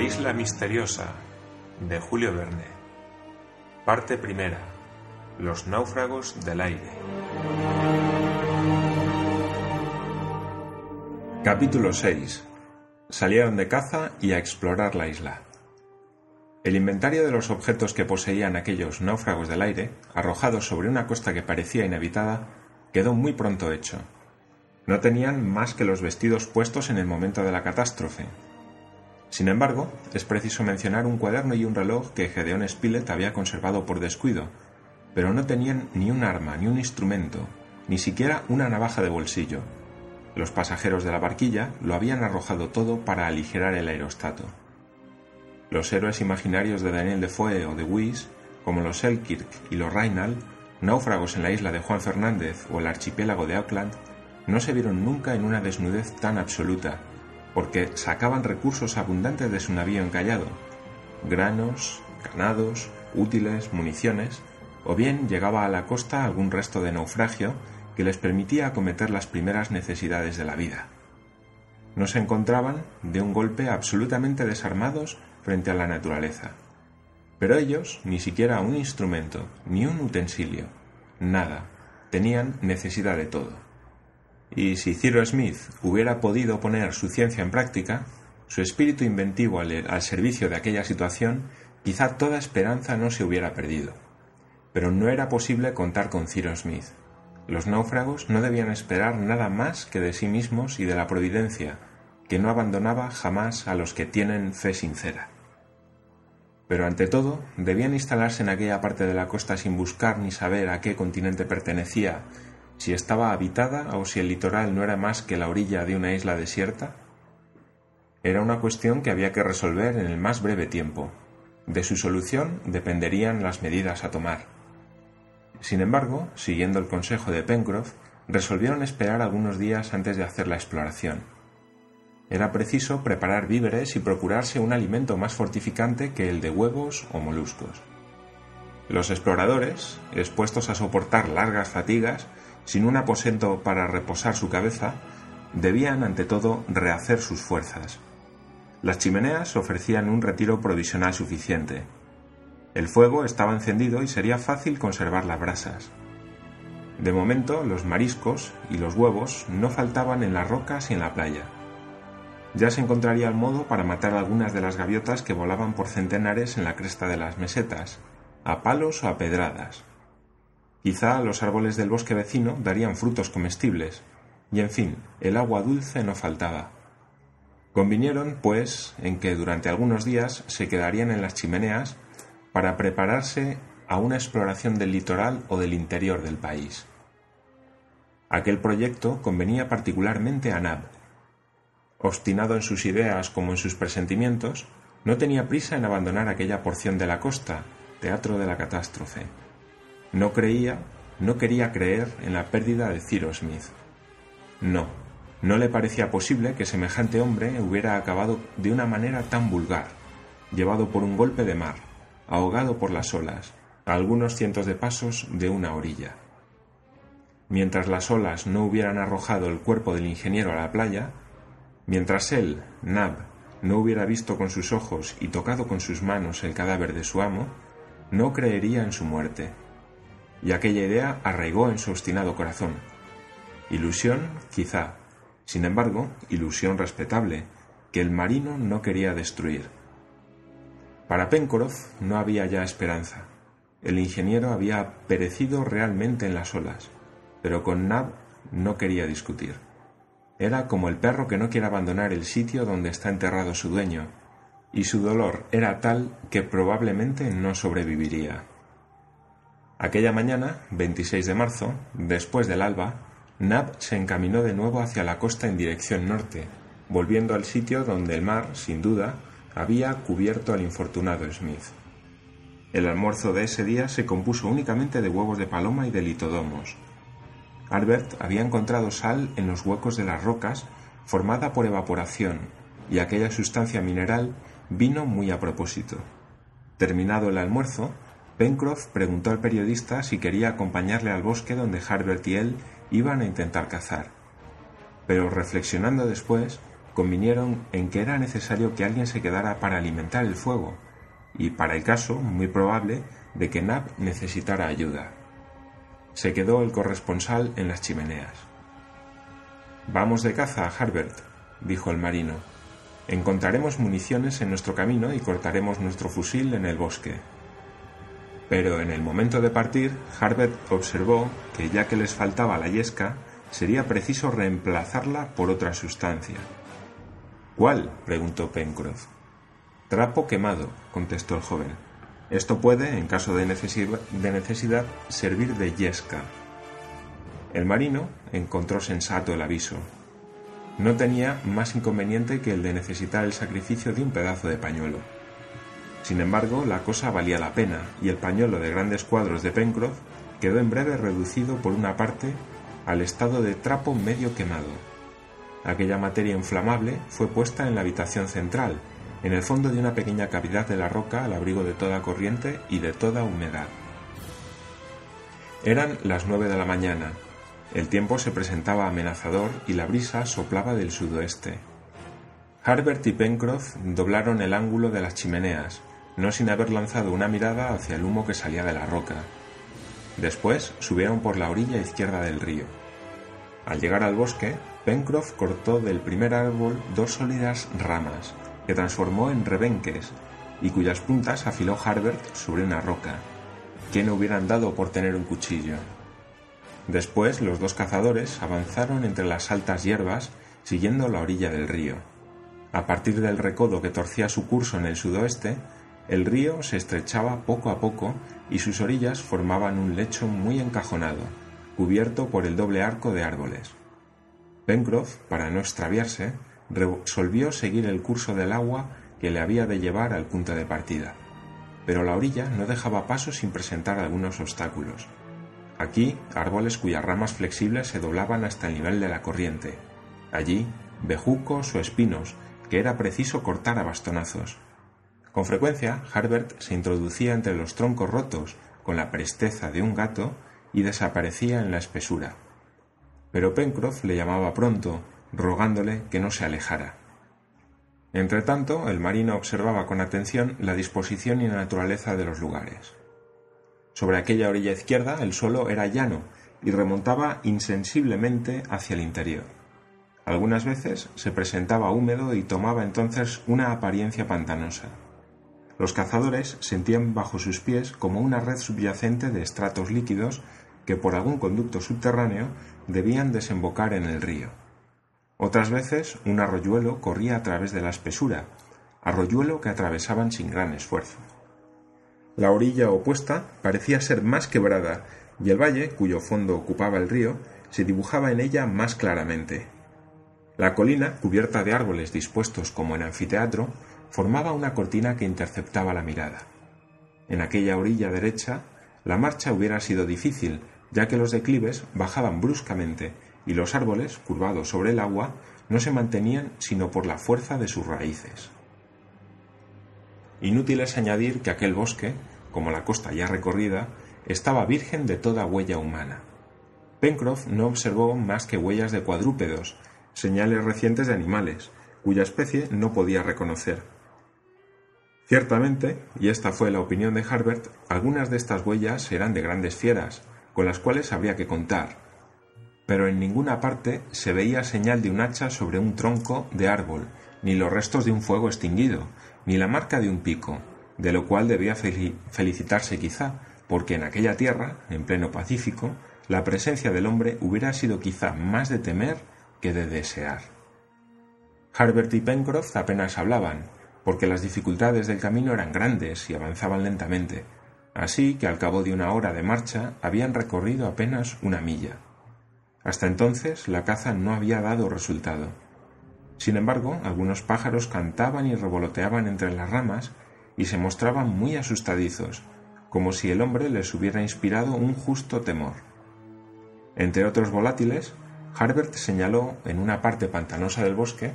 La isla misteriosa de Julio Verne. Parte primera. Los náufragos del aire. Capítulo 6. Salieron de caza y a explorar la isla. El inventario de los objetos que poseían aquellos náufragos del aire, arrojados sobre una costa que parecía inhabitada, quedó muy pronto hecho. No tenían más que los vestidos puestos en el momento de la catástrofe. Sin embargo, es preciso mencionar un cuaderno y un reloj que Gedeón Spilett había conservado por descuido, pero no tenían ni un arma, ni un instrumento, ni siquiera una navaja de bolsillo. Los pasajeros de la barquilla lo habían arrojado todo para aligerar el aerostato. Los héroes imaginarios de Daniel Defoe o de Wyss, como los Selkirk y los Reinald, náufragos en la isla de Juan Fernández o el archipiélago de Auckland, no se vieron nunca en una desnudez tan absoluta, porque sacaban recursos abundantes de su navío encallado, granos, ganados, útiles, municiones, o bien llegaba a la costa algún resto de naufragio que les permitía acometer las primeras necesidades de la vida. No se encontraban, de un golpe, absolutamente desarmados frente a la naturaleza. Pero ellos, ni siquiera un instrumento, ni un utensilio, nada, tenían necesidad de todo. Y si Cyrus Smith hubiera podido poner su ciencia en práctica, su espíritu inventivo al, servicio de aquella situación, quizá toda esperanza no se hubiera perdido. Pero no era posible contar con Cyrus Smith. Los náufragos no debían esperar nada más que de sí mismos y de la providencia, que no abandonaba jamás a los que tienen fe sincera. Pero ante todo, debían instalarse en aquella parte de la costa sin buscar ni saber a qué continente pertenecía, si estaba habitada o si el litoral no era más que la orilla de una isla desierta. Era una cuestión que había que resolver en el más breve tiempo. De su solución dependerían las medidas a tomar. Sin embargo, siguiendo el consejo de Pencroff, resolvieron esperar algunos días antes de hacer la exploración. Era preciso preparar víveres y procurarse un alimento más fortificante que el de huevos o moluscos. Los exploradores, expuestos a soportar largas fatigas, sin un aposento para reposar su cabeza, debían ante todo rehacer sus fuerzas. Las chimeneas ofrecían un retiro provisional suficiente. El fuego estaba encendido y sería fácil conservar las brasas. De momento, los mariscos y los huevos no faltaban en las rocas y en la playa. Ya se encontraría el modo para matar algunas de las gaviotas que volaban por centenares en la cresta de las mesetas, a palos o a pedradas. Quizá los árboles del bosque vecino darían frutos comestibles, y en fin, el agua dulce no faltaba. Convinieron, pues, en que durante algunos días se quedarían en las chimeneas para prepararse a una exploración del litoral o del interior del país. Aquel proyecto convenía particularmente a Nab, obstinado en sus ideas como en sus presentimientos, no tenía prisa en abandonar aquella porción de la costa, teatro de la catástrofe. No creía, no quería creer en la pérdida de Cyrus Smith. No, no le parecía posible que semejante hombre hubiera acabado de una manera tan vulgar, llevado por un golpe de mar, ahogado por las olas, a algunos cientos de pasos de una orilla. Mientras las olas no hubieran arrojado el cuerpo del ingeniero a la playa, Mientras él, Nab, no hubiera visto con sus ojos y tocado con sus manos el cadáver de su amo, no creería en su muerte. Y aquella idea arraigó en su obstinado corazón. Ilusión, quizá, sin embargo, ilusión respetable, que el marino no quería destruir. Para Pencroff no había ya esperanza. El ingeniero había perecido realmente en las olas, pero con Nab no quería discutir. Era como el perro que no quiere abandonar el sitio donde está enterrado su dueño, y su dolor era tal que probablemente no sobreviviría. Aquella mañana, 26 de marzo, después del alba, Nab se encaminó de nuevo hacia la costa en dirección norte, volviendo al sitio donde el mar, sin duda, había cubierto al infortunado Smith. El almuerzo de ese día se compuso únicamente de huevos de paloma y de litodomos, Albert había encontrado sal en los huecos de las rocas formada por evaporación, y aquella sustancia mineral vino muy a propósito. Terminado el almuerzo, Pencroff preguntó al periodista si quería acompañarle al bosque donde Harbert y él iban a intentar cazar. Pero reflexionando después, convinieron en que era necesario que alguien se quedara para alimentar el fuego, y para el caso muy probable de que Nab necesitara ayuda. Se quedó el corresponsal en las chimeneas. Vamos de caza, Harbert, dijo el marino. Encontraremos municiones en nuestro camino y cortaremos nuestro fusil en el bosque. Pero en el momento de partir, Harbert observó que ya que les faltaba la yesca, sería preciso reemplazarla por otra sustancia. ¿Cuál? preguntó Pencroff. Trapo quemado, contestó el joven. Esto puede, en caso de necesidad, servir de yesca. El marino encontró sensato el aviso. No tenía más inconveniente que el de necesitar el sacrificio de un pedazo de pañuelo. Sin embargo, la cosa valía la pena, y el pañuelo de grandes cuadros de Pencroff quedó en breve reducido por una parte al estado de trapo medio quemado. Aquella materia inflamable fue puesta en la habitación central, en el fondo de una pequeña cavidad de la roca al abrigo de toda corriente y de toda humedad. Eran las nueve de la mañana. El tiempo se presentaba amenazador y la brisa soplaba del sudoeste. Harbert y Pencroff doblaron el ángulo de las chimeneas, no sin haber lanzado una mirada hacia el humo que salía de la roca. Después subieron por la orilla izquierda del río. Al llegar al bosque, Pencroff cortó del primer árbol dos sólidas ramas, que transformó en rebenques y cuyas puntas afiló Harbert sobre una roca. ¿Qué no hubieran dado por tener un cuchillo? Después los dos cazadores avanzaron entre las altas hierbas siguiendo la orilla del río. A partir del recodo que torcía su curso en el sudoeste, el río se estrechaba poco a poco y sus orillas formaban un lecho muy encajonado, cubierto por el doble arco de árboles. Pencroff, para no extraviarse, resolvió seguir el curso del agua que le había de llevar al punto de partida. Pero la orilla no dejaba paso sin presentar algunos obstáculos. Aquí, árboles cuyas ramas flexibles se doblaban hasta el nivel de la corriente. Allí, bejucos o espinos que era preciso cortar a bastonazos. Con frecuencia, Harbert se introducía entre los troncos rotos con la presteza de un gato y desaparecía en la espesura. Pero Pencroff le llamaba pronto, rogándole que no se alejara. Entretanto, el marino observaba con atención la disposición y naturaleza de los lugares. Sobre aquella orilla izquierda el suelo era llano y remontaba insensiblemente hacia el interior. Algunas veces se presentaba húmedo y tomaba entonces una apariencia pantanosa. Los cazadores sentían bajo sus pies como una red subyacente de estratos líquidos que por algún conducto subterráneo debían desembocar en el río. Otras veces un arroyuelo corría a través de la espesura, arroyuelo que atravesaban sin gran esfuerzo. La orilla opuesta parecía ser más quebrada y el valle, cuyo fondo ocupaba el río, se dibujaba en ella más claramente. La colina, cubierta de árboles dispuestos como en anfiteatro, formaba una cortina que interceptaba la mirada. En aquella orilla derecha, la marcha hubiera sido difícil, ya que los declives bajaban bruscamente y los árboles, curvados sobre el agua, no se mantenían sino por la fuerza de sus raíces. Inútil es añadir que aquel bosque, como la costa ya recorrida, estaba virgen de toda huella humana. Pencroff no observó más que huellas de cuadrúpedos, señales recientes de animales, cuya especie no podía reconocer. Ciertamente, y esta fue la opinión de Harbert, algunas de estas huellas eran de grandes fieras, con las cuales habría que contar, pero en ninguna parte se veía señal de un hacha sobre un tronco de árbol, ni los restos de un fuego extinguido, ni la marca de un pico, de lo cual debía felicitarse quizá, porque en aquella tierra, en pleno Pacífico, la presencia del hombre hubiera sido quizá más de temer que de desear. Harbert y Pencroff apenas hablaban, porque las dificultades del camino eran grandes y avanzaban lentamente, así que al cabo de una hora de marcha habían recorrido apenas una milla. Hasta entonces la caza no había dado resultado. Sin embargo, algunos pájaros cantaban y revoloteaban entre las ramas y se mostraban muy asustadizos, como si el hombre les hubiera inspirado un justo temor. Entre otros volátiles, Harbert señaló en una parte pantanosa del bosque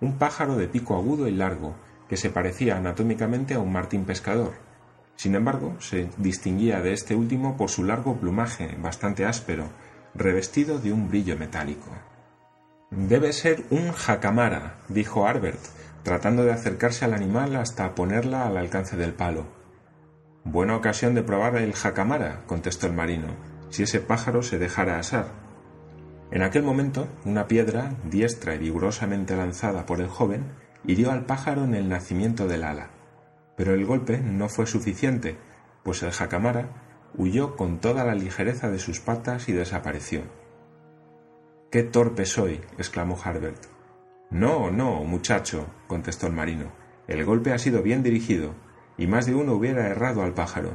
un pájaro de pico agudo y largo que se parecía anatómicamente a un martín pescador. Sin embargo, se distinguía de este último por su largo plumaje, bastante áspero, revestido de un brillo metálico. Debe ser un jacamara, dijo Harbert, tratando de acercarse al animal hasta ponerla al alcance del palo. Buena ocasión de probar el jacamara, contestó el marino, si ese pájaro se dejara asar. En aquel momento, una piedra, diestra y vigorosamente lanzada por el joven, hirió al pájaro en el nacimiento del ala. Pero el golpe no fue suficiente, pues el jacamara huyó con toda la ligereza de sus patas y desapareció. ¡Qué torpe soy! exclamó Harbert. No, no, muchacho, contestó el marino. El golpe ha sido bien dirigido, y más de uno hubiera errado al pájaro.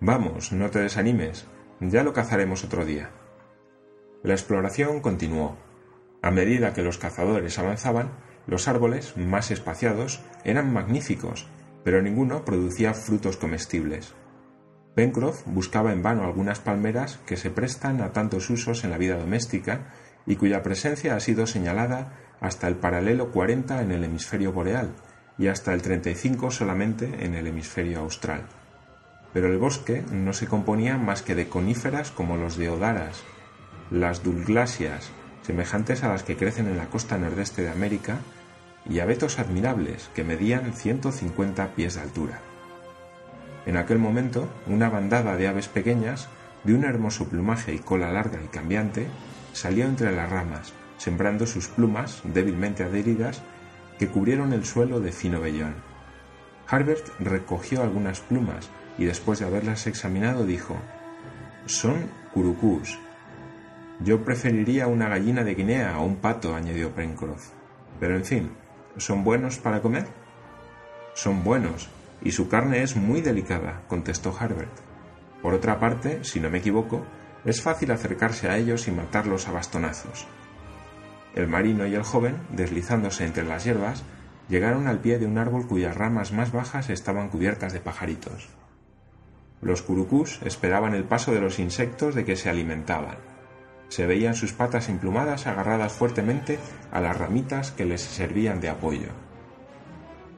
Vamos, no te desanimes, ya lo cazaremos otro día. La exploración continuó. A medida que los cazadores avanzaban, los árboles, más espaciados, eran magníficos, pero ninguno producía frutos comestibles. Pencroff buscaba en vano algunas palmeras que se prestan a tantos usos en la vida doméstica y cuya presencia ha sido señalada hasta el paralelo 40 en el hemisferio boreal y hasta el 35 solamente en el hemisferio austral. Pero el bosque no se componía más que de coníferas como los deodaras, las dulglasias, semejantes a las que crecen en la costa nordeste de América, y abetos admirables que medían 150 pies de altura. En aquel momento, una bandada de aves pequeñas, de un hermoso plumaje y cola larga y cambiante, salió entre las ramas, sembrando sus plumas, débilmente adheridas, que cubrieron el suelo de fino vellón. Harbert recogió algunas plumas y después de haberlas examinado dijo Son curucús. Yo preferiría una gallina de Guinea o un pato, añadió Pencroff. Pero en fin, ¿son buenos para comer? Son buenos, y su carne es muy delicada, contestó Harbert. Por otra parte, si no me equivoco, es fácil acercarse a ellos y matarlos a bastonazos. El marino y el joven, deslizándose entre las hierbas, llegaron al pie de un árbol cuyas ramas más bajas estaban cubiertas de pajaritos. Los curucús esperaban el paso de los insectos de que se alimentaban. Se veían sus patas emplumadas agarradas fuertemente a las ramitas que les servían de apoyo.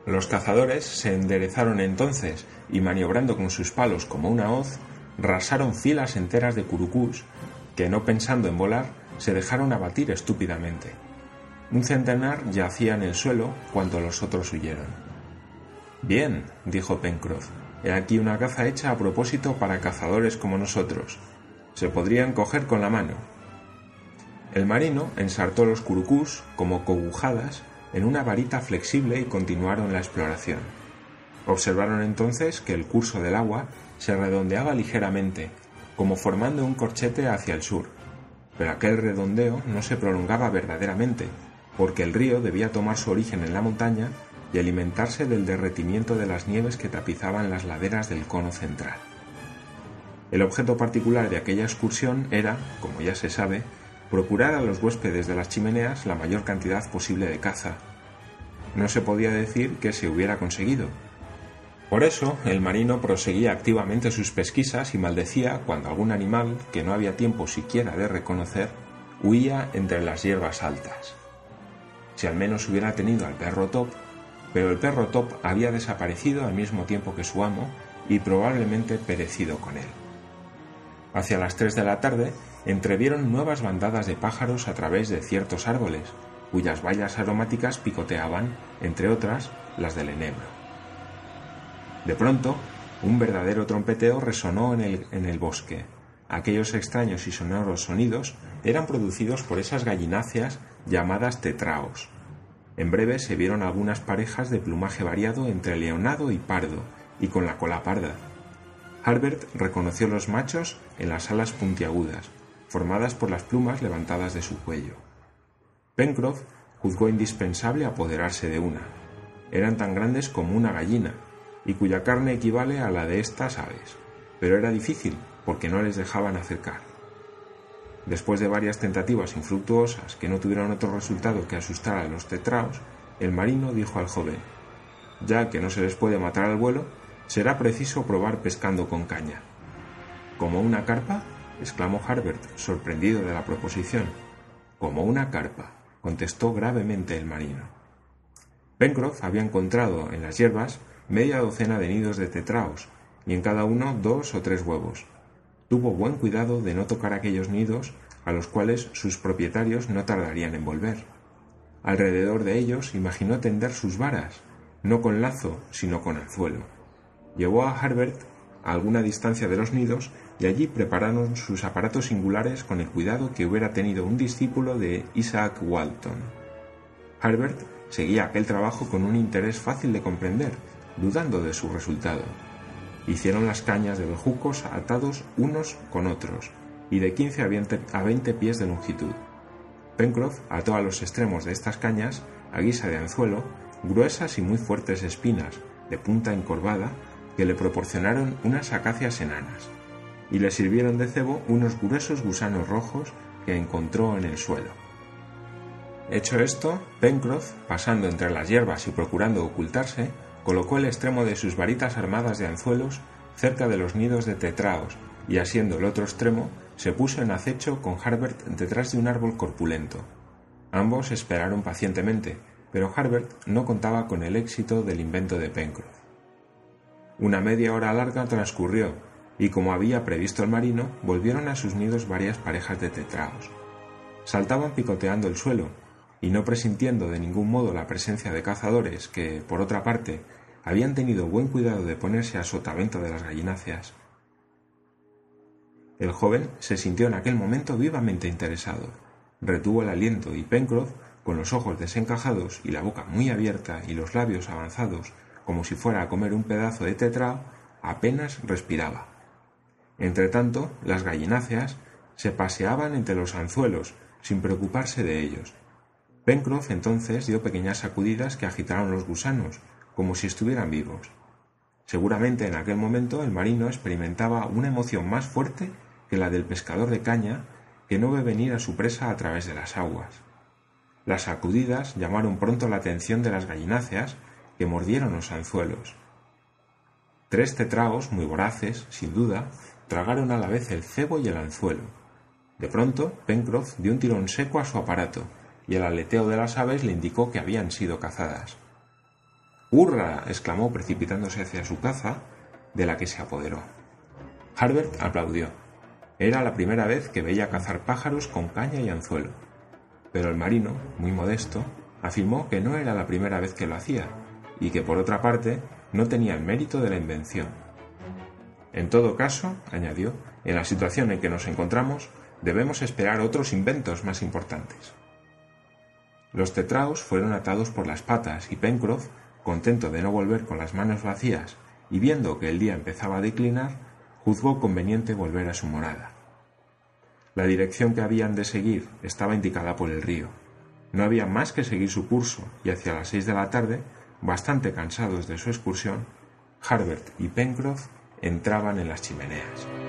Los cazadores se enderezaron entonces y maniobrando con sus palos como una hoz, rasaron filas enteras de curucús que, no pensando en volar, se dejaron abatir estúpidamente. Un centenar yacía en el suelo cuando los otros huyeron. Bien, dijo Pencroff, he aquí una caza hecha a propósito para cazadores como nosotros. Se podrían coger con la mano. El marino ensartó los curucús como cogujadas en una varita flexible y continuaron la exploración. Observaron entonces que el curso del agua se redondeaba ligeramente, como formando un corchete hacia el sur, pero aquel redondeo no se prolongaba verdaderamente, porque el río debía tomar su origen en la montaña y alimentarse del derretimiento de las nieves que tapizaban las laderas del cono central. El objeto particular de aquella excursión era, como ya se sabe, procurar a los huéspedes de las chimeneas la mayor cantidad posible de caza. No se podía decir que se hubiera conseguido, por eso, el marino proseguía activamente sus pesquisas y maldecía cuando algún animal, que no había tiempo siquiera de reconocer, huía entre las hierbas altas. Si al menos hubiera tenido al perro Top, pero el perro Top había desaparecido al mismo tiempo que su amo y probablemente perecido con él. Hacia las tres de la tarde entrevieron nuevas bandadas de pájaros a través de ciertos árboles, cuyas bayas aromáticas picoteaban, entre otras, las del enebro. De pronto, un verdadero trompeteo resonó en el, en el bosque. Aquellos extraños y sonoros sonidos eran producidos por esas gallináceas llamadas tetraos. En breve se vieron algunas parejas de plumaje variado entre leonado y pardo, y con la cola parda. Harbert reconoció los machos en las alas puntiagudas, formadas por las plumas levantadas de su cuello. Pencroff juzgó indispensable apoderarse de una. Eran tan grandes como una gallina, y cuya carne equivale a la de estas aves, pero era difícil porque no les dejaban acercar. Después de varias tentativas infructuosas que no tuvieron otro resultado que asustar a los tetraos, el marino dijo al joven, ya que no se les puede matar al vuelo, será preciso probar pescando con caña. ¿Como una carpa? Exclamó Harbert, sorprendido de la proposición. Como una carpa, contestó gravemente el marino. Pencroff había encontrado en las hierbas media docena de nidos de tetraos, y en cada uno dos o tres huevos. Tuvo buen cuidado de no tocar aquellos nidos a los cuales sus propietarios no tardarían en volver. Alrededor de ellos imaginó tender sus varas, no con lazo, sino con anzuelo. Llevó a Harbert a alguna distancia de los nidos y allí prepararon sus aparatos singulares con el cuidado que hubiera tenido un discípulo de Isaac Walton. Harbert seguía aquel trabajo con un interés fácil de comprender, dudando de su resultado. Hicieron las cañas de bejucos atados unos con otros, y de 15 a 20 pies de longitud. Pencroff ató a los extremos de estas cañas, a guisa de anzuelo, gruesas y muy fuertes espinas, de punta encorvada, que le proporcionaron unas acacias enanas, y le sirvieron de cebo unos gruesos gusanos rojos que encontró en el suelo. Hecho esto, Pencroff, pasando entre las hierbas y procurando ocultarse, colocó el extremo de sus varitas armadas de anzuelos cerca de los nidos de tetraos y asiendo el otro extremo, se puso en acecho con Harbert detrás de un árbol corpulento. Ambos esperaron pacientemente, pero Harbert no contaba con el éxito del invento de Pencroff. Una media hora larga transcurrió, y como había previsto el marino, volvieron a sus nidos varias parejas de tetraos. Saltaban picoteando el suelo, y no presintiendo de ningún modo la presencia de cazadores que, por otra parte, habían tenido buen cuidado de ponerse a sotavento de las gallináceas, el joven se sintió en aquel momento vivamente interesado. Retuvo el aliento y Pencroff, con los ojos desencajados y la boca muy abierta y los labios avanzados, como si fuera a comer un pedazo de tetrao, apenas respiraba. Entretanto, las gallináceas se paseaban entre los anzuelos, sin preocuparse de ellos. Pencroff entonces dio pequeñas sacudidas que agitaron los gusanos, como si estuvieran vivos. Seguramente en aquel momento el marino experimentaba una emoción más fuerte que la del pescador de caña que no ve venir a su presa a través de las aguas. Las sacudidas llamaron pronto la atención de las gallináceas que mordieron los anzuelos. Tres tetraos, muy voraces, sin duda, tragaron a la vez el cebo y el anzuelo. De pronto, Pencroff dio un tirón seco a su aparato, y el aleteo de las aves le indicó que habían sido cazadas. ¡Hurra! exclamó precipitándose hacia su caza, de la que se apoderó. Harbert aplaudió. Era la primera vez que veía cazar pájaros con caña y anzuelo. Pero el marino, muy modesto, afirmó que no era la primera vez que lo hacía, y que por otra parte no tenía el mérito de la invención. En todo caso, añadió, en la situación en que nos encontramos, debemos esperar otros inventos más importantes. Los tetraos fueron atados por las patas y Pencroff, contento de no volver con las manos vacías y viendo que el día empezaba a declinar, juzgó conveniente volver a su morada. La dirección que habían de seguir estaba indicada por el río. No había más que seguir su curso y hacia las seis de la tarde, bastante cansados de su excursión, Harbert y Pencroff entraban en las chimeneas.